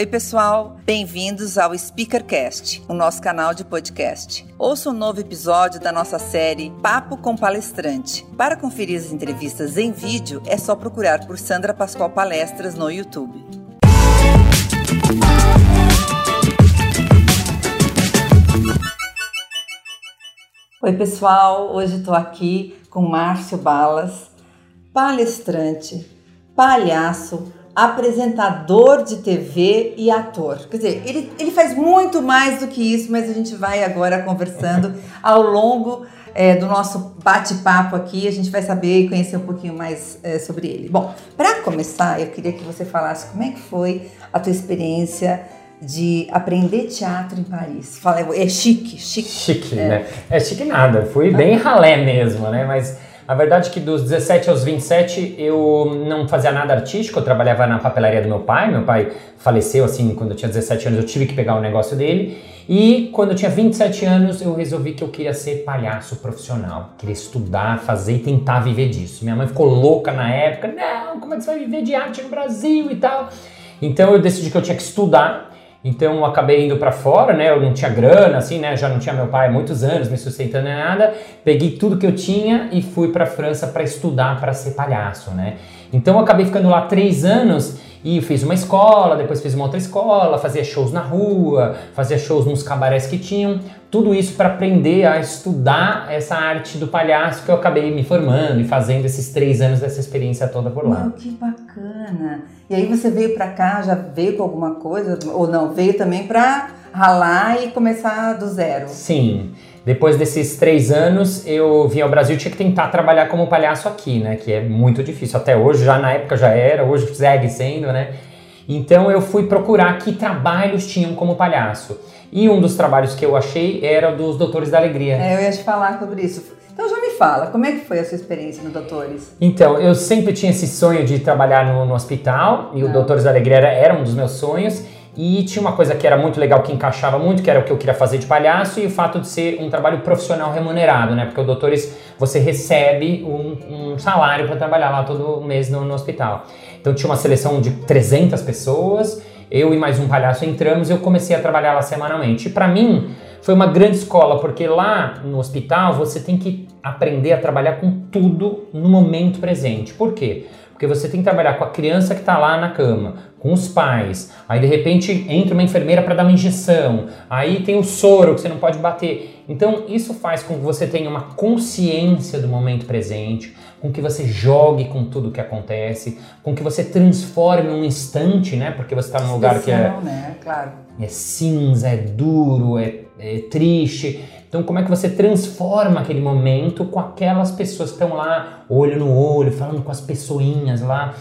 Oi, pessoal, bem-vindos ao Speakercast, o nosso canal de podcast. Ouça um novo episódio da nossa série Papo com Palestrante. Para conferir as entrevistas em vídeo, é só procurar por Sandra Pascoal Palestras no YouTube. Oi, pessoal, hoje estou aqui com Márcio Balas, palestrante, palhaço, apresentador de TV e ator. Quer dizer, ele, ele faz muito mais do que isso, mas a gente vai agora conversando ao longo é, do nosso bate-papo aqui. A gente vai saber e conhecer um pouquinho mais é, sobre ele. Bom, para começar, eu queria que você falasse como é que foi a tua experiência de aprender teatro em Paris. Fala, é chique, chique. Chique, é. né? É chique nada. Fui bem ralé mesmo, né? Mas a verdade é que dos 17 aos 27 eu não fazia nada artístico, eu trabalhava na papelaria do meu pai. Meu pai faleceu assim quando eu tinha 17 anos, eu tive que pegar o negócio dele. E quando eu tinha 27 anos, eu resolvi que eu queria ser palhaço profissional. Queria estudar, fazer e tentar viver disso. Minha mãe ficou louca na época: não, como é que você vai viver de arte no Brasil e tal? Então eu decidi que eu tinha que estudar então acabei indo para fora, né? Eu não tinha grana, assim, né? Já não tinha meu pai há muitos anos me sustentando em nada. Peguei tudo que eu tinha e fui para França para estudar para ser palhaço, né? Então acabei ficando lá três anos e fiz uma escola, depois fiz uma outra escola, fazia shows na rua, fazia shows nos cabarés que tinham. Tudo isso para aprender a estudar essa arte do palhaço que eu acabei me formando e fazendo esses três anos dessa experiência toda por lá. Meu, que bacana! E aí você veio para cá, já veio com alguma coisa ou não? Veio também para ralar e começar do zero? Sim. Depois desses três anos, eu vim ao Brasil e tinha que tentar trabalhar como palhaço aqui, né? Que é muito difícil. Até hoje, já na época já era, hoje segue sendo, né? Então eu fui procurar que trabalhos tinham como palhaço. E um dos trabalhos que eu achei era dos Doutores da Alegria. É, eu ia te falar sobre isso. Então já me fala, como é que foi a sua experiência no Doutores? Então, eu sempre tinha esse sonho de trabalhar no, no hospital e ah. o Doutores da Alegria era, era um dos meus sonhos. E tinha uma coisa que era muito legal, que encaixava muito, que era o que eu queria fazer de palhaço, e o fato de ser um trabalho profissional remunerado, né? Porque o Doutores, você recebe um, um salário para trabalhar lá todo mês no, no, hospital. Então tinha uma seleção de 300 pessoas, eu e mais um palhaço entramos e eu comecei a trabalhar lá semanalmente. E para mim foi uma grande escola, porque lá no hospital você tem que aprender a trabalhar com tudo no momento presente. Por quê? Porque você tem que trabalhar com a criança que está lá na cama, com os pais, aí de repente entra uma enfermeira para dar uma injeção, aí tem o soro que você não pode bater. Então isso faz com que você tenha uma consciência do momento presente, com que você jogue com tudo que acontece, com que você transforme um instante, né? Porque você está num lugar que é, né? claro. é cinza, é duro, é, é triste. Então, como é que você transforma aquele momento com aquelas pessoas que estão lá, olho no olho, falando com as pessoinhas lá?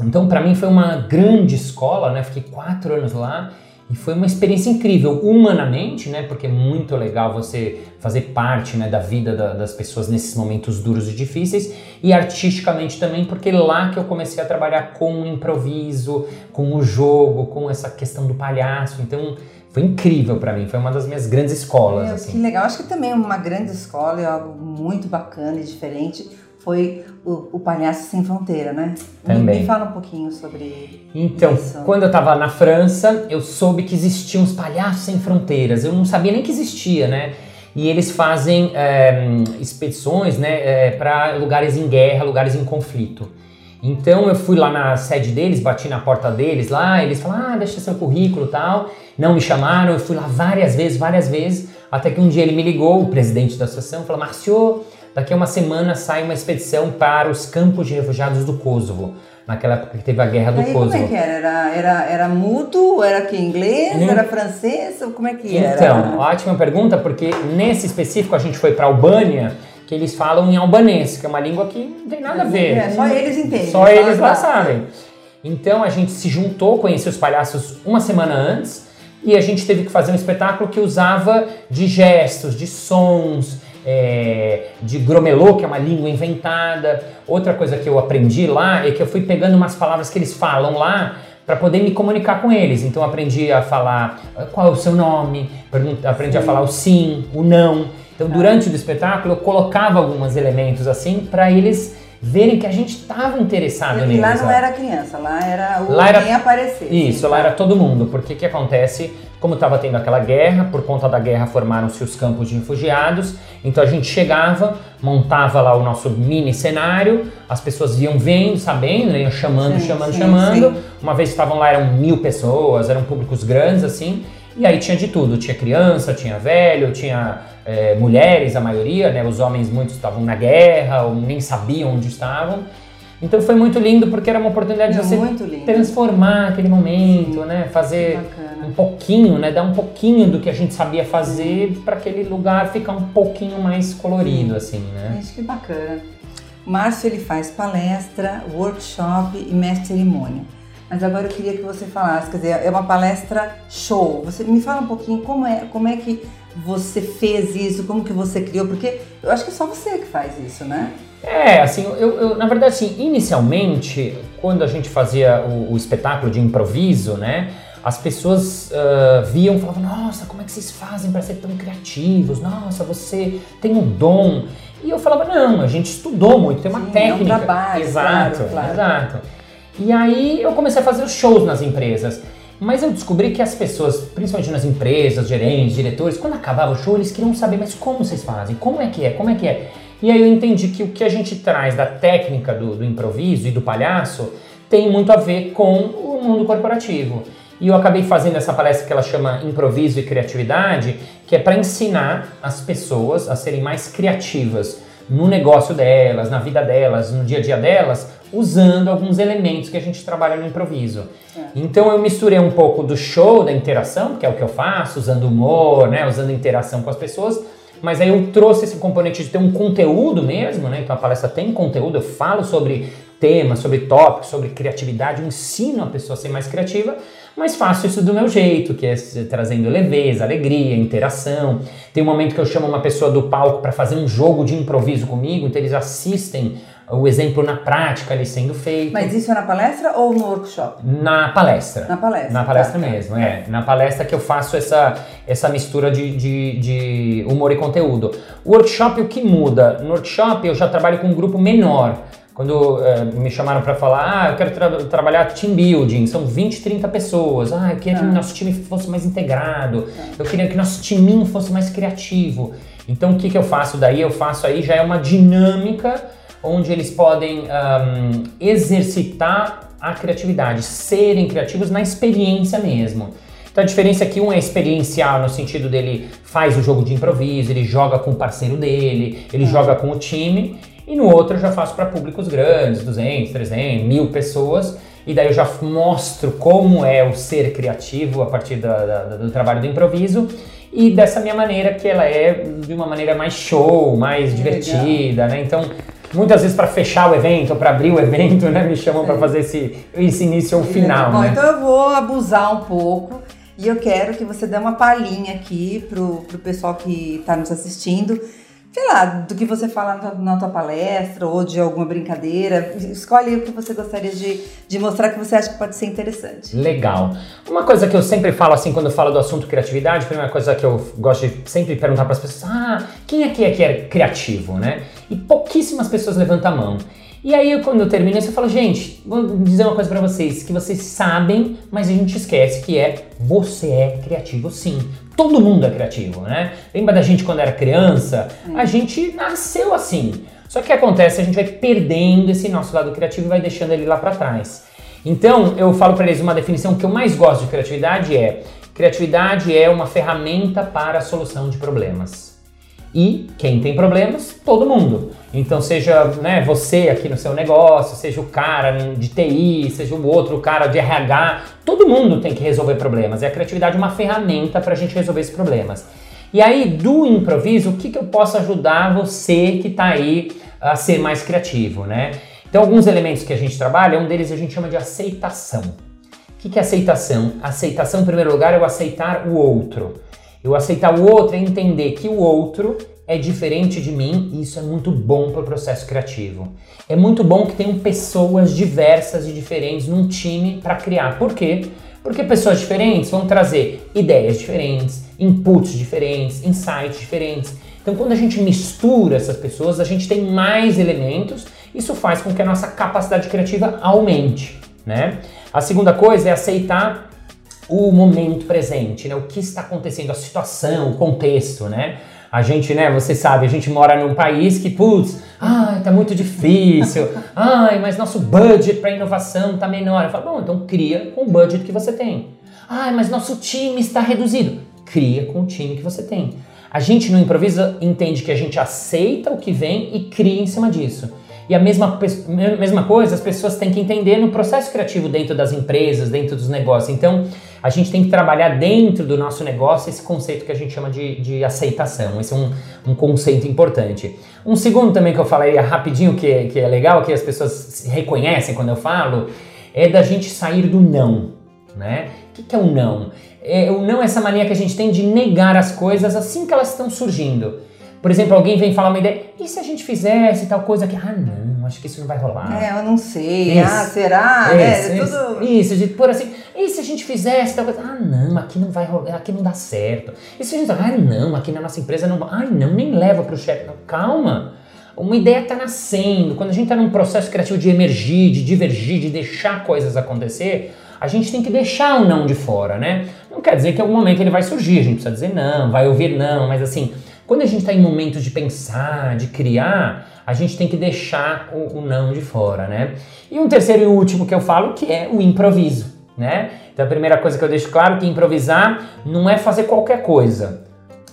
Então, para mim foi uma grande escola, né? Fiquei quatro anos lá e foi uma experiência incrível, humanamente, né? Porque é muito legal você fazer parte né, da vida da, das pessoas nesses momentos duros e difíceis, e artisticamente também, porque lá que eu comecei a trabalhar com o improviso, com o jogo, com essa questão do palhaço. Então, foi incrível para mim, foi uma das minhas grandes escolas. Assim. Que legal, acho que também uma grande escola é algo muito bacana e diferente. Foi o, o Palhaço Sem Fronteira, né? Também. Me, me fala um pouquinho sobre então, isso. quando eu tava na França, eu soube que existiam os Palhaços Sem Fronteiras. Eu não sabia nem que existia, né? E eles fazem é, expedições né, é, para lugares em guerra, lugares em conflito. Então eu fui lá na sede deles, bati na porta deles lá, eles falaram, ah, deixa seu currículo e tal. Não me chamaram, eu fui lá várias vezes, várias vezes, até que um dia ele me ligou, o presidente da associação, falou, Márcio, daqui a uma semana sai uma expedição para os campos de refugiados do Kosovo. Naquela época que teve a guerra do Aí, Kosovo. Como é que era? Era, era, era mudo? Era que inglês? Hum. Era francês? Como é que era? Então, ótima pergunta, porque nesse específico a gente foi para a Albânia, que eles falam em albanês, que é uma língua que não tem nada a ver. É, só eles entendem. Só eles lá sabem. Então a gente se juntou, conheceu os palhaços uma semana antes e a gente teve que fazer um espetáculo que usava de gestos, de sons, é, de gromelô, que é uma língua inventada. Outra coisa que eu aprendi lá é que eu fui pegando umas palavras que eles falam lá para poder me comunicar com eles. Então aprendi a falar ah, qual é o seu nome, aprendi sim. a falar o sim, o não. Então, durante o espetáculo, eu colocava alguns elementos assim para eles verem que a gente estava interessado e neles. E lá não era criança, lá era o Lá era- quem aparecesse. Isso, lá era todo mundo, porque o que acontece, como estava tendo aquela guerra, por conta da guerra formaram-se os campos de refugiados, então a gente chegava, montava lá o nosso mini cenário, as pessoas iam vendo, sabendo, né, iam chamando, Sim, chamando, sim, chamando. sim. Uma vez que estavam lá eram mil pessoas, eram públicos grandes assim, e aí tinha de tudo, tinha criança, tinha velho, tinha eh, mulheres, a maioria, né, os homens muitos estavam na guerra, ou nem sabiam onde estavam. Então foi muito lindo porque era uma oportunidade de você transformar aquele momento, né? Fazer um pouquinho, né? Dar um pouquinho do que a gente sabia fazer para aquele lugar ficar um pouquinho mais colorido, assim, né? Gente, que bacana. Márcio ele faz palestra, workshop e mestre cerimônia. Mas agora eu queria que você falasse, quer dizer, é uma palestra show. Você me fala um pouquinho como é, como é que você fez isso, como que você criou, porque eu acho que é só você que faz isso, né? É, assim, eu, eu- na verdade, assim, inicialmente, quando a gente fazia o, o espetáculo de improviso, né? As pessoas ah, viam e falavam, nossa, como é que vocês fazem para ser tão criativos? Nossa, você tem um dom. E eu falava, não, a gente estudou muito, tem uma Sim, é um técnica. trabalho, exato, claro, claro. exato. E aí eu comecei a fazer os shows nas empresas. Mas eu descobri que as pessoas, principalmente nas empresas, gerentes, diretores, quando acabava o show, eles queriam saber, mas como vocês fazem? Como é que é? Como é que é? E aí eu entendi que o que a gente traz da técnica do, do improviso e do palhaço tem muito a ver com o mundo corporativo. E eu acabei fazendo essa palestra que ela chama Improviso e Criatividade, que é para ensinar as pessoas a serem mais criativas no negócio delas, na vida delas, no dia a dia delas, usando alguns elementos que a gente trabalha no improviso. Então eu misturei um pouco do show, da interação, que é o que eu faço, usando humor, né, usando interação com as pessoas, mas aí eu trouxe esse componente de ter um conteúdo mesmo, né? Então a palestra tem conteúdo, eu falo sobre temas, sobre tópicos, sobre criatividade, eu ensino a pessoa a ser mais criativa, mas faço isso do meu jeito, que é trazendo leveza, alegria, interação. Tem um momento que eu chamo uma pessoa do palco para fazer um jogo de improviso comigo, então eles assistem o exemplo na prática ali sendo feito. Mas isso é na palestra ou no workshop? Na palestra. Na palestra. Na palestra Tá, tá. mesmo, é. Na palestra que eu faço essa, essa mistura de, de, de humor e conteúdo. O workshop, o que muda? No workshop eu já trabalho com um grupo menor. Quando eh, me chamaram para falar, ah, eu quero tra- trabalhar team building, são 20, 30 pessoas. Ah, eu queria que Ah. o nosso time fosse mais integrado, eu queria que nosso timinho fosse mais criativo. Então o que, que eu faço daí? Eu faço aí, já é uma dinâmica onde eles podem ahm, exercitar a criatividade, serem criativos na experiência mesmo. Então a diferença é que um é experiencial no sentido dele faz o jogo de improviso, ele joga com o parceiro dele, ele joga com o time, e no outro eu já faço para públicos grandes, 200, 300, mil pessoas, e daí eu já mostro como é o ser criativo a partir da- da- do trabalho do improviso, e dessa minha maneira que ela é de uma maneira mais show, mais divertida, né? Então, muitas vezes para fechar o evento, ou para abrir o evento, né, me chamam para fazer esse, esse início ou final, Bom, né? então eu vou abusar um pouco e eu quero que você dê uma palhinha aqui pro, pro pessoal que está nos assistindo. Sei lá, do que você fala na tua, na tua palestra ou de alguma brincadeira. Escolhe o que você gostaria de, de mostrar que você acha que pode ser interessante. Legal. Uma coisa que eu sempre falo assim quando eu falo do assunto criatividade, a primeira coisa que eu gosto de sempre perguntar para as pessoas, ah, quem aqui é que é criativo, né? E pouquíssimas pessoas levantam a mão. E aí quando eu termino isso, eu falo, gente, vou dizer uma coisa para vocês, que vocês sabem, mas a gente esquece que é você é criativo sim. Todo mundo é criativo, né? Lembra da gente quando era criança? A gente nasceu assim. Só que o que acontece, a gente vai perdendo esse nosso lado criativo e vai deixando ele lá para trás. Então, eu falo para eles uma definição que eu mais gosto de criatividade é: criatividade é uma ferramenta para a solução de problemas. E quem tem problemas? Todo mundo. Então, seja né, você aqui no seu negócio, seja o cara de TI, seja o outro cara de RH, todo mundo tem que resolver problemas. A criatividade é uma ferramenta para a gente resolver esses problemas. E aí, do improviso, o que, que eu posso ajudar você que está aí a ser mais criativo, né? Então, alguns elementos que a gente trabalha, um deles a gente chama de aceitação. O que, que é aceitação? Aceitação, em primeiro lugar, é o aceitar o outro. Eu aceitar o outro é entender que o outro é diferente de mim e isso é muito bom para o processo criativo. É muito bom que tenham pessoas diversas e diferentes num time para criar. Por quê? Porque pessoas diferentes vão trazer ideias diferentes, inputs diferentes, insights diferentes. Então, quando a gente mistura essas pessoas, a gente tem mais elementos Isso faz com que a nossa capacidade criativa aumente, né? A segunda coisa é aceitar o momento presente, né? O que está acontecendo, a situação, o contexto, né? A gente, né, você sabe, a gente mora num país que, putz, ai, tá muito difícil, ai, mas nosso budget para inovação tá menor. Eu falo, bom, então cria com o budget que você tem. Ai, mas nosso time está reduzido. Cria com o time que você tem. A gente no improvisa entende que a gente aceita o que vem e cria em cima disso. E a mesma, mesma coisa as pessoas têm que entender no processo criativo dentro das empresas, dentro dos negócios. Então, a gente tem que trabalhar dentro do nosso negócio esse conceito que a gente chama de, de aceitação. Esse é um, um conceito importante. Um segundo também que eu falaria rapidinho, que, que é legal, que as pessoas reconhecem quando eu falo, é da gente sair do não. Né? O que, é o não? É, o não é essa mania que a gente tem de negar as coisas assim que elas estão surgindo. Por exemplo, alguém vem falar uma ideia, e se a gente fizesse tal coisa aqui? Ah, não, acho que isso não vai rolar. É, eu não sei. Isso. Ah, será? Isso, é, isso, tudo... isso, de por assim, e se a gente fizesse tal coisa? Ah, não, aqui não vai rolar, aqui não dá certo. E se a gente, ah, não, aqui na nossa empresa não, ah, não, nem leva para o chefe. Calma. Uma ideia está nascendo. Quando a gente está num processo criativo de emergir, de divergir, de deixar coisas acontecer, a gente tem que deixar o não de fora, né? Não quer dizer que em algum momento ele vai surgir, a gente precisa dizer não, vai ouvir não, mas assim, quando a gente está em momentos de pensar, de criar, a gente tem que deixar o, o, não de fora, né? E um terceiro e último que eu falo que é o improviso, né? Então a primeira coisa que eu deixo claro é que improvisar não é fazer qualquer coisa.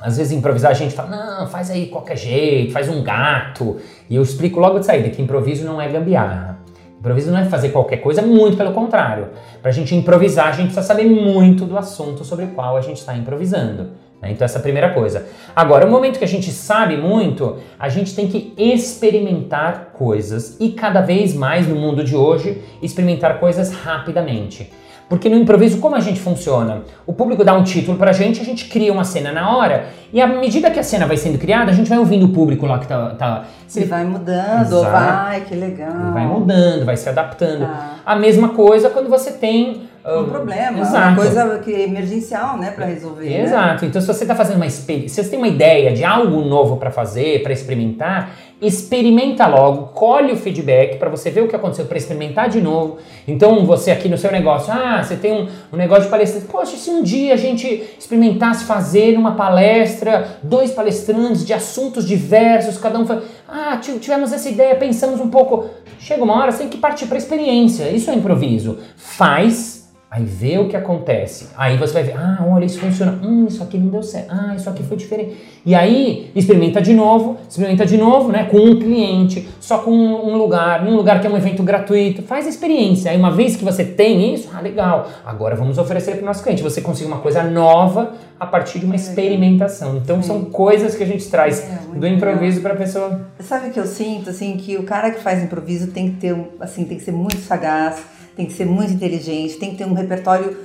Às vezes improvisar a gente fala, não, faz aí qualquer jeito, faz um gato. E eu explico logo de saída que improviso não é gambiarra. Improviso não é fazer qualquer coisa, muito pelo contrário. Para a gente improvisar, a gente precisa saber muito do assunto sobre o qual a gente está improvisando. Né? Então, essa é a primeira coisa. Agora, o momento que a gente sabe muito, a gente tem que experimentar coisas e cada vez mais no mundo de hoje, experimentar coisas rapidamente. Porque no improviso, como a gente funciona? O público dá um título pra gente, a gente cria uma cena na hora, e à medida que a cena vai sendo criada, a gente vai ouvindo o público lá que tá. tá se vai mudando, Exato. vai, que legal. Vai mudando, vai se adaptando. Ah. A mesma coisa quando você tem um problema, Exato. uma coisa que é emergencial, né, para resolver. Né? Exato. Né? Então, se você está fazendo uma experiência, se você tem uma ideia de algo novo para fazer, para experimentar, experimenta logo, colhe o feedback para você ver o que aconteceu, para experimentar de novo. Então, você aqui no seu negócio, ah, você tem um, um negócio de palestra, poxa, se um dia a gente experimentasse fazer uma palestra, dois palestrantes de assuntos diversos, cada um fala, ah, tivemos essa ideia, pensamos um pouco. Chega uma hora, você tem que partir para experiência. Isso é improviso. Faz Aí vê o que acontece. Aí você vai ver, ah, olha, isso funciona. Hum, isso aqui não deu certo. Ah, isso aqui foi diferente. E aí experimenta de novo, experimenta de novo, né? Com um cliente, só com um lugar, num lugar que é um evento gratuito. Faz a experiência. Aí uma vez que você tem isso, ah, legal. Agora vamos oferecer para o nosso cliente. Você consegue uma coisa nova a partir de uma experimentação. Então são coisas que a gente traz é, do improviso para a pessoa. Sabe o que eu sinto assim que o cara que faz improviso tem que ter assim tem que ser muito sagaz tem que ser muito inteligente, tem que ter um repertório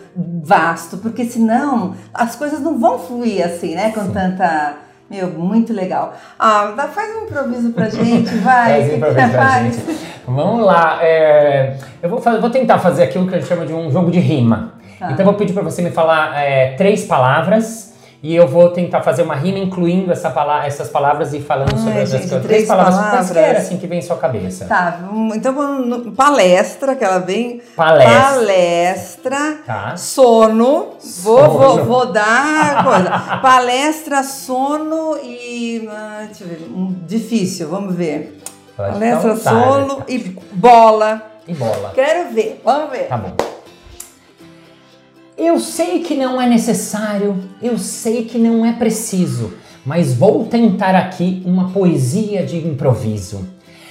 vasto, porque senão as coisas não vão fluir assim, né? Com Sim. tanta. Meu, muito legal. Ah, dá, faz um improviso pra gente, vai. faz improviso pra gente. Vamos lá. É, eu vou, fazer, vou tentar fazer aquilo que a gente chama de um jogo de rima. Tá. Então eu vou pedir para você me falar é, três palavras e eu vou tentar fazer uma rima incluindo essa pala essas palavras e falando Ai, sobre as gente, três, três palavras, palavras. quaisquer assim que vem em sua cabeça. Tá, então vamos palestra, que ela vem. Palestra. Palestra. Tá. Sono. Vou, sono. Vou, vou dar coisa. palestra, sono e. Uh, deixa eu ver. Difícil, vamos ver. Pode palestra, sono e bola. E bola. Quero ver, vamos ver. Tá bom. Eu sei que não é necessário, eu sei que não é preciso, mas vou tentar aqui uma poesia de improviso.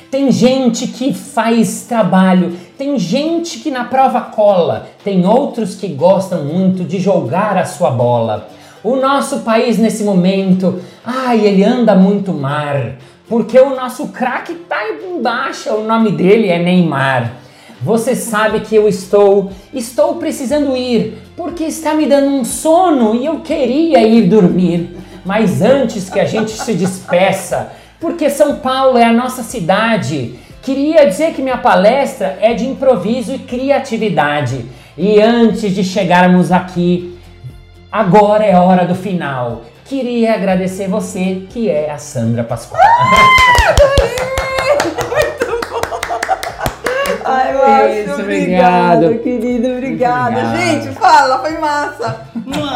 Tem gente que faz trabalho, tem gente que na prova cola, tem outros que gostam muito de jogar a sua bola. O nosso país nesse momento, ai, ele anda muito mar, porque o nosso craque tá embaixo, o nome dele é Neymar. Você sabe que eu estou, estou precisando ir, porque está me dando um sono e eu queria ir dormir. Mas antes que a gente se despeça, porque São Paulo é a nossa cidade, queria dizer que minha palestra é de improviso e criatividade. E antes de chegarmos aqui, agora é hora do final. Queria agradecer você, que é a Sandra Pascoal. Ah, Márcio, obrigado. querido, obrigada. Gente, fala, foi massa.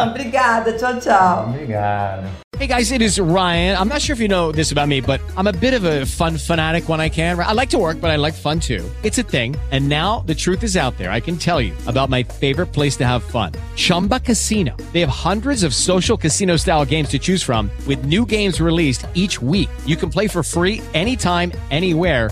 obrigada, tchau, tchau. Obrigado. Hey guys, it is Ryan. I'm not sure if you know this about me, but I'm a bit of a fun fanatic when I can. I like to work, but I like fun too. It's a thing. And now the truth is out there. I can tell you about my favorite place to have fun. Chumba Casino. They have hundreds of social casino style games to choose from with new games released each week. You can play for free anytime, anywhere